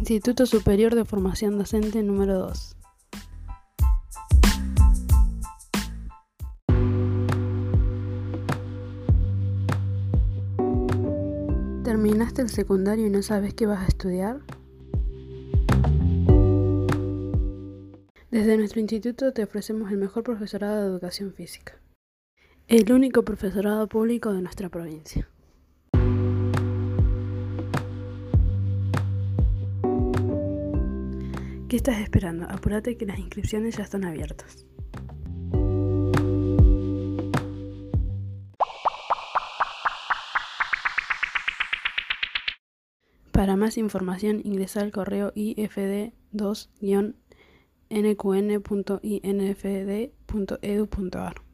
Instituto Superior de Formación Docente número 2. ¿Terminaste el secundario y no sabes qué vas a estudiar? Desde nuestro instituto te ofrecemos el mejor profesorado de educación física, el único profesorado público de nuestra provincia. ¿Qué estás esperando? Apúrate que las inscripciones ya están abiertas. Para más información ingresa al correo ifd2-nqn.infd.edu.ar.